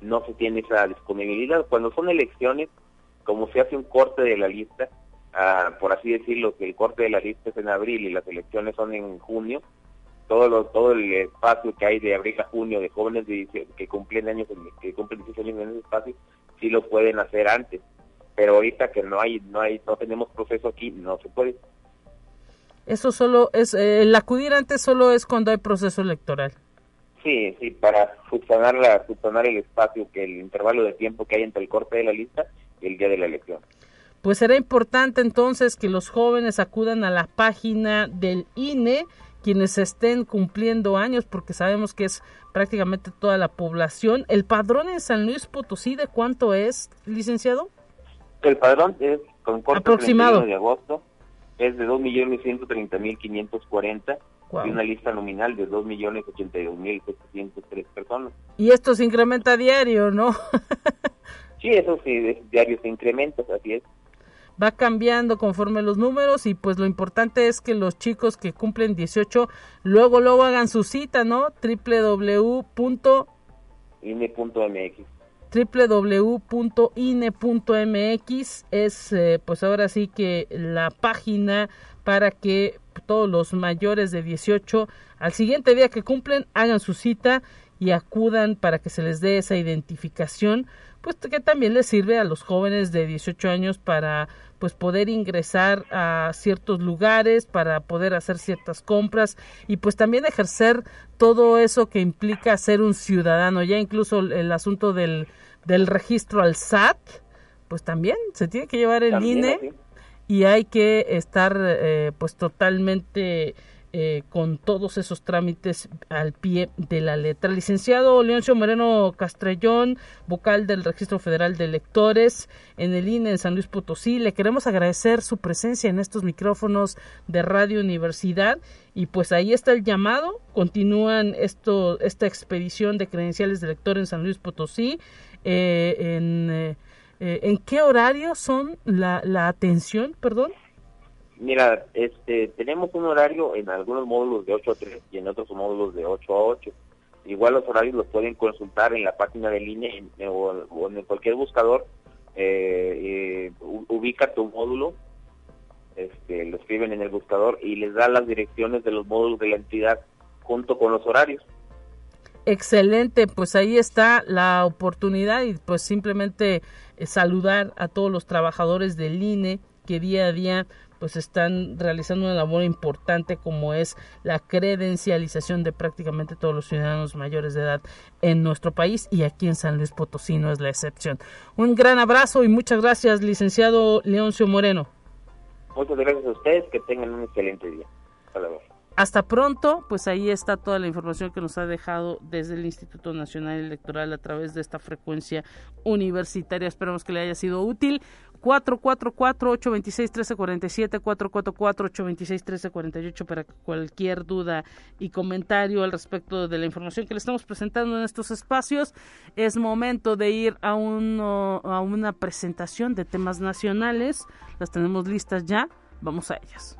no se tiene esa disponibilidad. Cuando son elecciones, como se hace un corte de la lista, ah, por así decirlo, que el corte de la lista es en abril y las elecciones son en junio, todo lo, todo el espacio que hay de abril a junio de jóvenes que cumplen años que cumplen 18 años en ese espacio, sí lo pueden hacer antes pero ahorita que no hay no hay no tenemos proceso aquí no se puede eso solo es eh, el acudir antes solo es cuando hay proceso electoral sí sí para subsanar la subsanar el espacio que el intervalo de tiempo que hay entre el corte de la lista y el día de la elección pues será importante entonces que los jóvenes acudan a la página del INE quienes estén cumpliendo años, porque sabemos que es prácticamente toda la población. ¿El padrón en San Luis Potosí de cuánto es, licenciado? El padrón es con corte aproximado de agosto es de 2.130.540 wow. y una lista nominal de 2.082.703 personas. Y esto se incrementa a diario, ¿no? <laughs> Sí, eso sí, diario se incrementa, así es. Va cambiando conforme los números y pues lo importante es que los chicos que cumplen 18 luego luego hagan su cita, ¿no? www.ine.mx www.ine.mx es eh, pues ahora sí que la página para que todos los mayores de 18 al siguiente día que cumplen hagan su cita y acudan para que se les dé esa identificación pues que también les sirve a los jóvenes de 18 años para pues poder ingresar a ciertos lugares, para poder hacer ciertas compras y pues también ejercer todo eso que implica ser un ciudadano, ya incluso el, asunto del, del registro al SAT, pues también se tiene que llevar el INE y hay que estar eh, pues totalmente eh, con todos esos trámites al pie de la letra. Licenciado Leoncio Moreno Castrellón, vocal del Registro Federal de Electores en el INE en San Luis Potosí, le queremos agradecer su presencia en estos micrófonos de Radio Universidad y pues ahí está el llamado. Continúan esto, esta expedición de credenciales de elector en San Luis Potosí. Eh, en, eh, ¿En qué horario son la atención, perdón? Mira, este, tenemos un horario en algunos módulos de 8 a 3 y en otros módulos de 8 a 8. Igual los horarios los pueden consultar en la página del INE o, en cualquier buscador. Eh, eh, ubica tu módulo, este, lo escriben en el buscador y les da las direcciones de los módulos de la entidad junto con los horarios. Excelente, pues ahí está la oportunidad y pues simplemente eh, saludar a todos los trabajadores del INE que día a día pues están realizando una labor importante como es la credencialización de prácticamente todos los ciudadanos mayores de edad en nuestro país y aquí en San Luis Potosí no es la excepción. Un gran abrazo y muchas gracias, licenciado Leoncio Moreno. Muchas gracias a ustedes, que tengan un excelente día. Hasta luego. Hasta pronto, pues ahí está toda la información que nos ha dejado desde el Instituto Nacional Electoral a través de esta frecuencia universitaria. Esperamos que le haya sido útil. 444-826-1347, 444-826-1348 para cualquier duda y comentario al respecto de la información que le estamos presentando en estos espacios. Es momento de ir a, a una presentación de temas nacionales. Las tenemos listas ya. Vamos a ellas.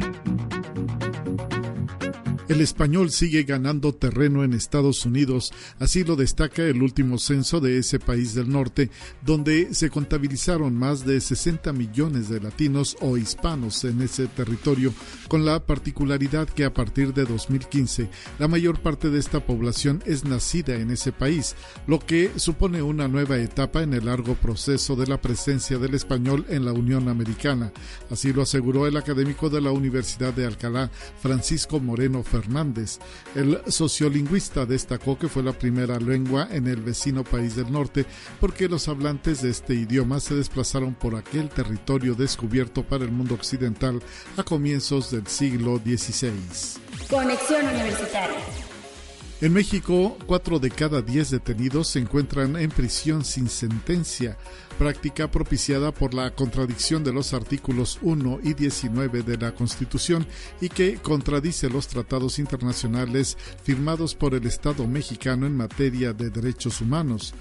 El español sigue ganando terreno en Estados Unidos, así lo destaca el último censo de ese país del norte, donde se contabilizaron más de 60 millones de latinos o hispanos en ese territorio, con la particularidad que a partir de 2015 la mayor parte de esta población es nacida en ese país, lo que supone una nueva etapa en el largo proceso de la presencia del español en la Unión Americana. Así lo aseguró el académico de la Universidad de Alcalá, Francisco Moreno Fernández El sociolingüista destacó que fue la primera lengua en el vecino país del norte porque los hablantes de este idioma se desplazaron por aquel territorio descubierto para el mundo occidental a comienzos del siglo XVI. Conexión Universitaria. En México, cuatro de cada diez detenidos se encuentran en prisión sin sentencia, práctica propiciada por la contradicción de los artículos 1 y 19 de la Constitución y que contradice los tratados internacionales firmados por el Estado mexicano en materia de derechos humanos.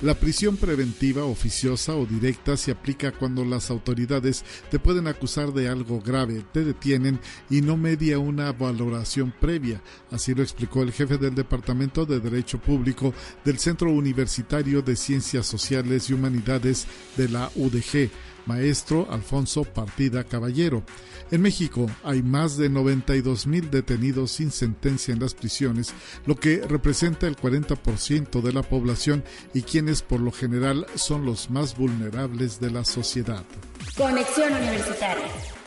La prisión preventiva oficiosa o directa se aplica cuando las autoridades te pueden acusar de algo grave, te detienen y no media una valoración previa. Así lo explicó el jefe del Departamento de Derecho Público del Centro Universitario de Ciencias Sociales y Humanidades de la UDG, maestro Alfonso Partida Caballero. En México hay más de 92 mil detenidos sin sentencia en las prisiones, lo que representa el 40% de la población y quienes por lo general son los más vulnerables de la sociedad. Conexión Universitaria.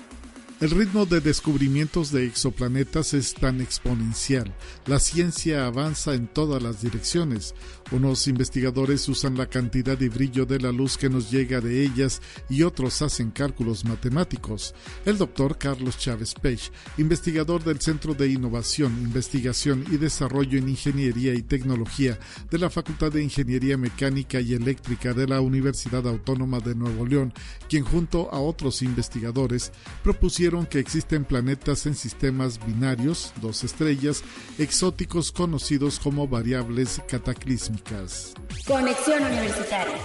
El ritmo de descubrimientos de exoplanetas es tan exponencial. La ciencia avanza en todas las direcciones. Unos investigadores usan la cantidad y brillo de la luz que nos llega de ellas y otros hacen cálculos matemáticos. El doctor Carlos Chávez Pech, investigador del Centro de Innovación, Investigación y Desarrollo en Ingeniería y Tecnología de la Facultad de Ingeniería Mecánica y Eléctrica de la Universidad Autónoma de Nuevo León, quien junto a otros investigadores propusieron que existen planetas en sistemas binarios, dos estrellas, exóticos conocidos como variables cataclísmicas. Conexión Universitaria.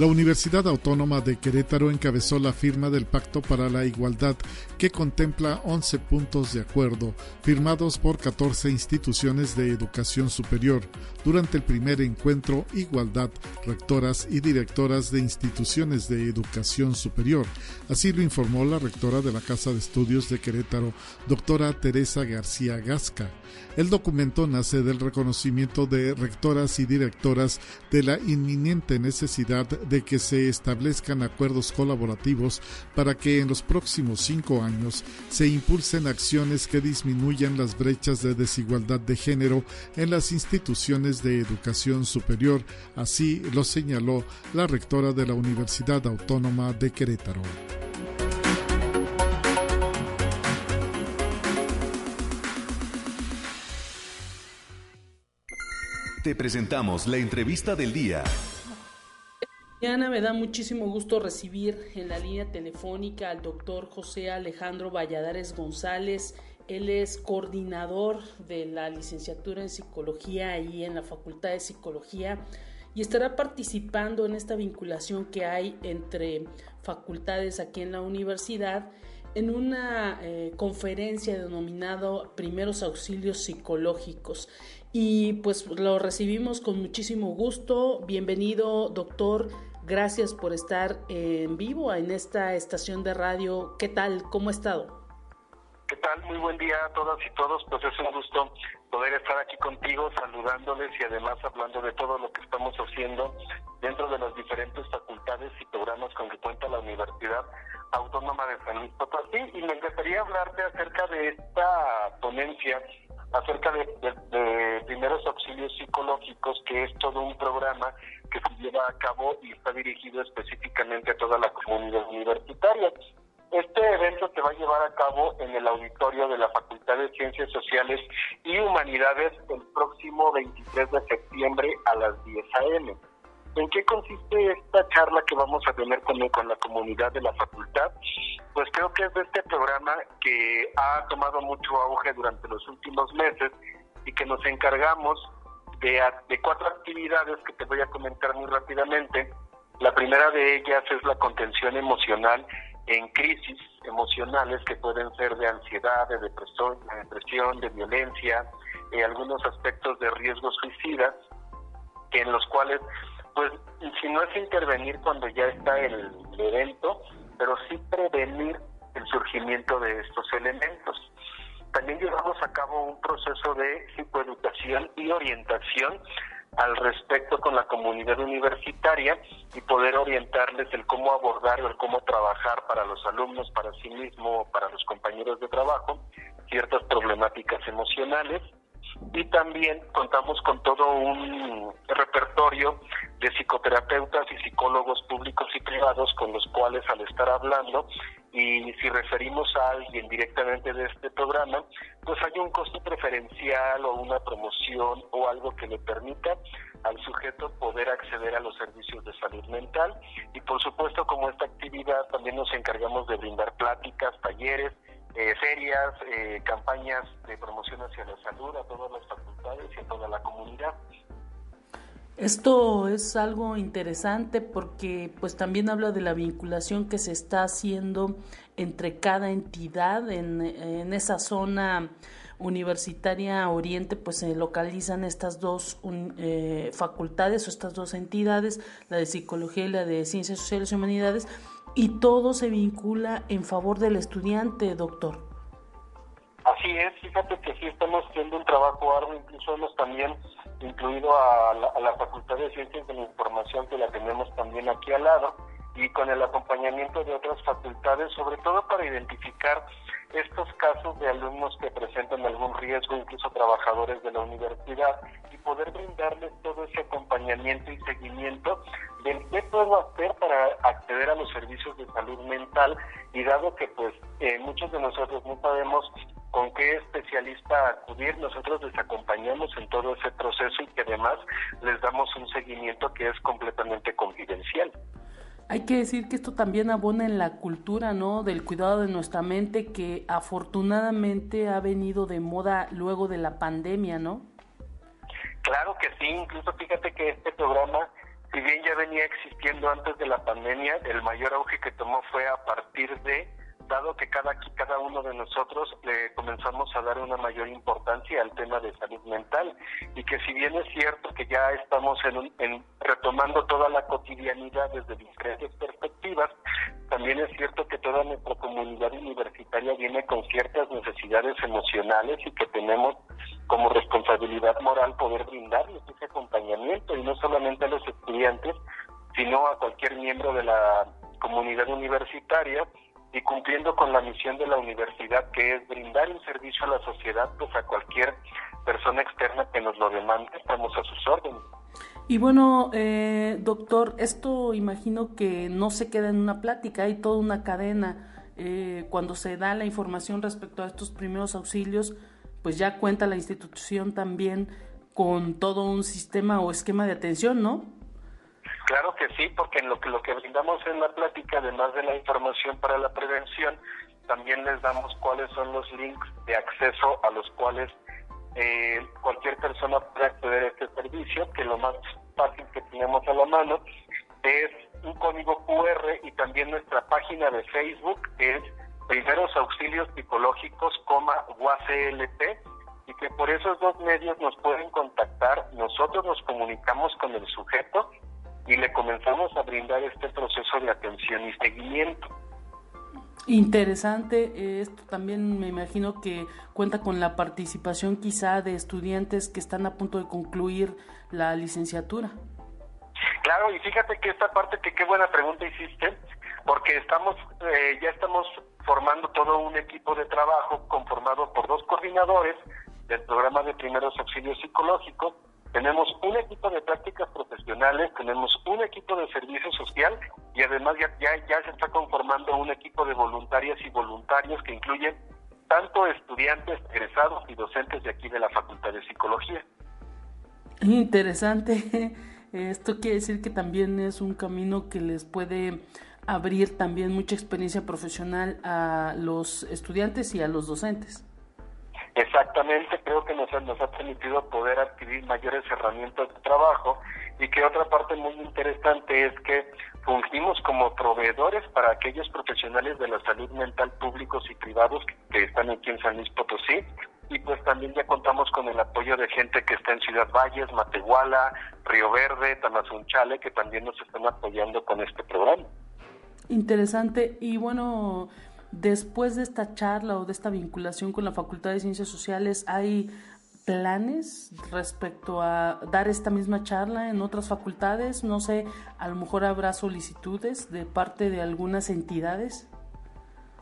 La Universidad Autónoma de Querétaro encabezó la firma del Pacto para la Igualdad, que contempla 11 puntos de acuerdo, firmados por 14 instituciones de educación superior, durante el primer encuentro Igualdad, rectoras y directoras de instituciones de educación superior. Así lo informó la rectora de la Casa de Estudios de Querétaro, doctora Teresa García Gasca. El documento nace del reconocimiento de rectoras y directoras de la inminente necesidad de que se establezcan acuerdos colaborativos para que en los próximos cinco años se impulsen acciones que disminuyan las brechas de desigualdad de género en las instituciones de educación superior, así lo señaló la rectora de la Universidad Autónoma de Querétaro. Te presentamos la entrevista del día. Mañana me da muchísimo gusto recibir en la línea telefónica al doctor José Alejandro Valladares González. Él es coordinador de la licenciatura en psicología y en la Facultad de Psicología y estará participando en esta vinculación que hay entre facultades aquí en la universidad en una eh, conferencia denominado Primeros Auxilios Psicológicos y pues lo recibimos con muchísimo gusto. Bienvenido, doctor. Gracias por estar en vivo en esta estación de radio. ¿Qué tal? ¿Cómo ha estado? ¿Qué tal? Muy buen día a todas y todos. Pues es un gusto poder estar aquí contigo, saludándoles y además hablando de todo lo que estamos haciendo dentro de las diferentes facultades y programas con que cuenta la Universidad Autónoma de San Luis Potosí. Y me encantaría hablarte acerca de esta ponencia acerca de, primeros auxilios psicológicos, que es todo un programa que se lleva a cabo y está dirigido específicamente a toda la comunidad universitaria. Este evento se va a llevar a cabo en el auditorio de la Facultad de Ciencias Sociales y Humanidades el próximo 23 de septiembre a las 10 a.m. ¿En qué consiste esta charla que vamos a tener con, con la comunidad de la facultad? Pues creo que es de este programa que ha tomado mucho auge durante los últimos meses y que nos encargamos de, de cuatro actividades que te voy a comentar muy rápidamente. La primera de ellas es la contención emocional en crisis emocionales que pueden ser de ansiedad, de depresión, de, depresión, de violencia, eh, algunos aspectos de riesgo suicida, en los cuales pues si no es intervenir cuando ya está el, evento, pero sí prevenir el surgimiento de estos elementos. También llevamos a cabo un proceso de psicoeducación y orientación al respecto con la comunidad universitaria y poder orientarles el cómo abordar o el cómo trabajar para los alumnos, para sí mismo, para los compañeros de trabajo, ciertas problemáticas emocionales y también contamos con todo un repertorio de psicoterapeutas y psicólogos públicos y privados con los cuales al estar hablando y si referimos a alguien directamente de este programa, pues hay un costo preferencial o una promoción o algo que le permita al sujeto poder acceder a los servicios de salud mental. Y por supuesto como esta actividad también nos encargamos de brindar pláticas, talleres, eh, ferias, eh, campañas de promoción hacia la salud a todas las facultades y a toda la comunidad. Esto es algo interesante porque pues también habla de la vinculación que se está haciendo entre cada entidad en, esa zona universitaria oriente pues se localizan estas dos eh, facultades o estas dos entidades la de psicología y la de ciencias sociales y humanidades y todo se vincula en favor del estudiante, doctor. Así es, fíjate que sí estamos haciendo un trabajo arduo, incluso hemos también incluido a la, Facultad de Ciencias de la Información, que la tenemos también aquí al lado, y con el acompañamiento de otras facultades, sobre todo para identificar estos casos de alumnos que presentan algún riesgo, incluso trabajadores de la universidad, y poder brindarles todo ese acompañamiento y seguimiento de qué puedo hacer para acceder a los servicios de salud mental y dado que pues eh, muchos de nosotros no sabemos con qué especialista acudir, nosotros les acompañamos en todo ese proceso y que además les damos un seguimiento que es completamente confidencial. Hay que decir que esto también abona en la cultura, ¿no? Del cuidado de nuestra mente que afortunadamente ha venido de moda luego de la pandemia, ¿no? Claro que sí, incluso fíjate que este programa, si bien ya venía existiendo antes de la pandemia, el mayor auge que tomó fue a partir de dado que cada, cada uno de nosotros le comenzamos a dar una mayor importancia al tema de salud mental. Y que si bien es cierto que ya estamos en, retomando toda la cotidianidad desde diferentes perspectivas, también es cierto que toda nuestra comunidad universitaria viene con ciertas necesidades emocionales y que tenemos como responsabilidad moral poder brindarles ese acompañamiento y no solamente a los estudiantes, sino a cualquier miembro de la comunidad universitaria y cumpliendo con la misión de la universidad que es brindar un servicio a la sociedad pues a cualquier persona externa que nos lo demande estamos a sus órdenes. Y bueno eh, doctor esto imagino que no se queda en una plática hay toda una cadena. Eh, cuando se da la información respecto a estos primeros auxilios pues ya cuenta la institución también con todo un sistema o esquema de atención no Claro que sí, porque en lo que lo que brindamos en la plática, además de la información para la prevención, también les damos cuáles son los links de acceso a los cuales eh, cualquier persona puede acceder a este servicio, que lo más fácil que tenemos a la mano es un código QR y también nuestra página de Facebook es Primeros Auxilios Psicológicos, UACLP, y que por esos dos medios nos pueden contactar, nosotros nos comunicamos con el sujeto y le comenzamos a brindar este proceso de atención y seguimiento. Interesante, eh, esto también me imagino que cuenta con la participación quizá de estudiantes que están a punto de concluir la licenciatura. Claro, y fíjate que esta parte que qué buena pregunta hiciste, porque estamos eh, ya estamos formando todo un equipo de trabajo conformado por dos coordinadores del programa de primeros auxilios psicológicos tenemos un equipo de prácticas profesionales, tenemos un equipo de servicio social y además ya, ya, se está conformando un equipo de voluntarias y voluntarios que incluyen tanto estudiantes, egresados y docentes de aquí de la Facultad de Psicología. Interesante. <laughs> Esto quiere decir que también es un camino que les puede abrir también mucha experiencia profesional a los estudiantes y a los docentes. Exactamente, creo que nos, ha permitido poder adquirir mayores herramientas de trabajo y que otra parte muy interesante es que fungimos como proveedores para aquellos profesionales de la salud mental públicos y privados que, están aquí en San Luis Potosí y pues también ya contamos con el apoyo de gente que está en Ciudad Valles, Matehuala, Río Verde, Tamazunchale, que también nos están apoyando con este programa. Interesante y bueno, Después de esta charla o de esta vinculación con la Facultad de Ciencias Sociales, ¿hay planes respecto a dar esta misma charla en otras facultades? No sé, a lo mejor habrá solicitudes de parte de algunas entidades.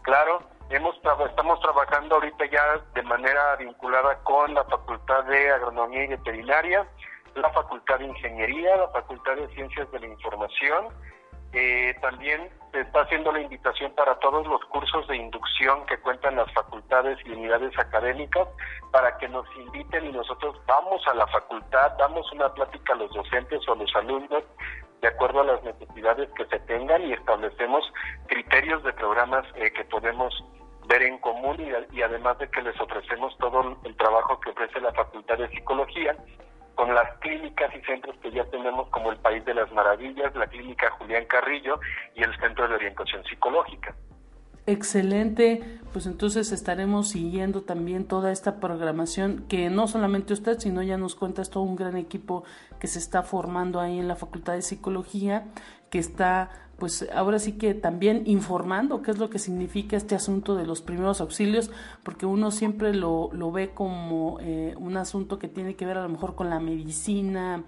Claro, hemos estamos trabajando ahorita ya de manera vinculada con la Facultad de Agronomía y Veterinaria, la Facultad de Ingeniería, la Facultad de Ciencias de la Información, eh, también se está haciendo la invitación para todos los cursos de inducción que cuentan las facultades y unidades académicas para que nos inviten y nosotros vamos a la facultad, damos una plática a los docentes o a los alumnos de acuerdo a las necesidades que se tengan y establecemos criterios de programas eh, que podemos ver en común y, y además de que les ofrecemos todo el trabajo que ofrece la Facultad de Psicología con las clínicas y centros que ya tenemos como el País de las Maravillas, la Clínica Julián Carrillo y el Centro de Orientación Psicológica. Excelente, pues entonces estaremos siguiendo también toda esta programación que no solamente usted, sino ya nos cuenta, es todo un gran equipo que se está formando ahí en la Facultad de Psicología, que está pues ahora sí que también informando qué es lo que significa este asunto de los primeros auxilios, porque uno siempre lo, lo ve como eh, un asunto que tiene que ver a lo mejor con la medicina,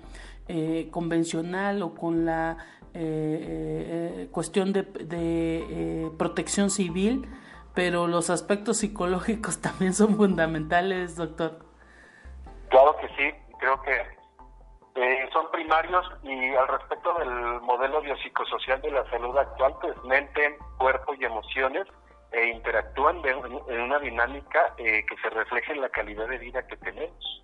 eh, convencional o con la eh, cuestión de, de protección civil, pero los aspectos psicológicos <laughs> también son fundamentales, doctor. Claro que sí, creo que son primarios y al respecto del modelo biopsicosocial de la salud actual, pues mente, cuerpo y emociones e interactúan en una dinámica eh, que se refleje en la calidad de vida que tenemos.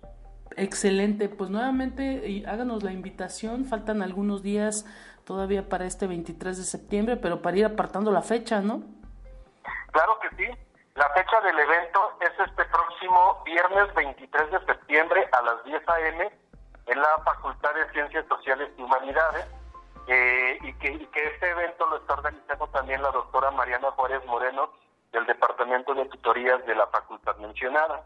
Excelente, pues nuevamente háganos la invitación, faltan algunos días todavía para este 23 de septiembre, pero para ir apartando la fecha, ¿no? Claro que sí, la fecha del evento es este próximo viernes 23 de septiembre a las 10 a.m. en la Facultad de Ciencias Sociales y Humanidades eh, y, que, este evento lo está organizando también la doctora Mariana Juárez Moreno del Departamento de Tutorías de la facultad mencionada.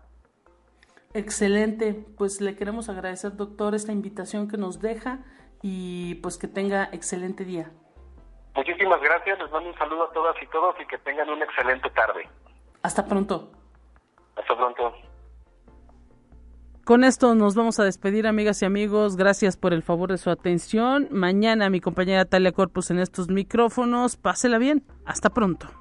Excelente, pues le queremos agradecer doctor esta invitación que nos deja y pues que tenga excelente día. Muchísimas gracias, les mando un saludo a todas y todos y que tengan una excelente tarde. Hasta pronto. Hasta pronto. Con esto nos vamos a despedir, amigas y amigos. Gracias por el favor de su atención. Mañana mi compañera Talia Corpus en estos micrófonos. Pásela bien. Hasta pronto.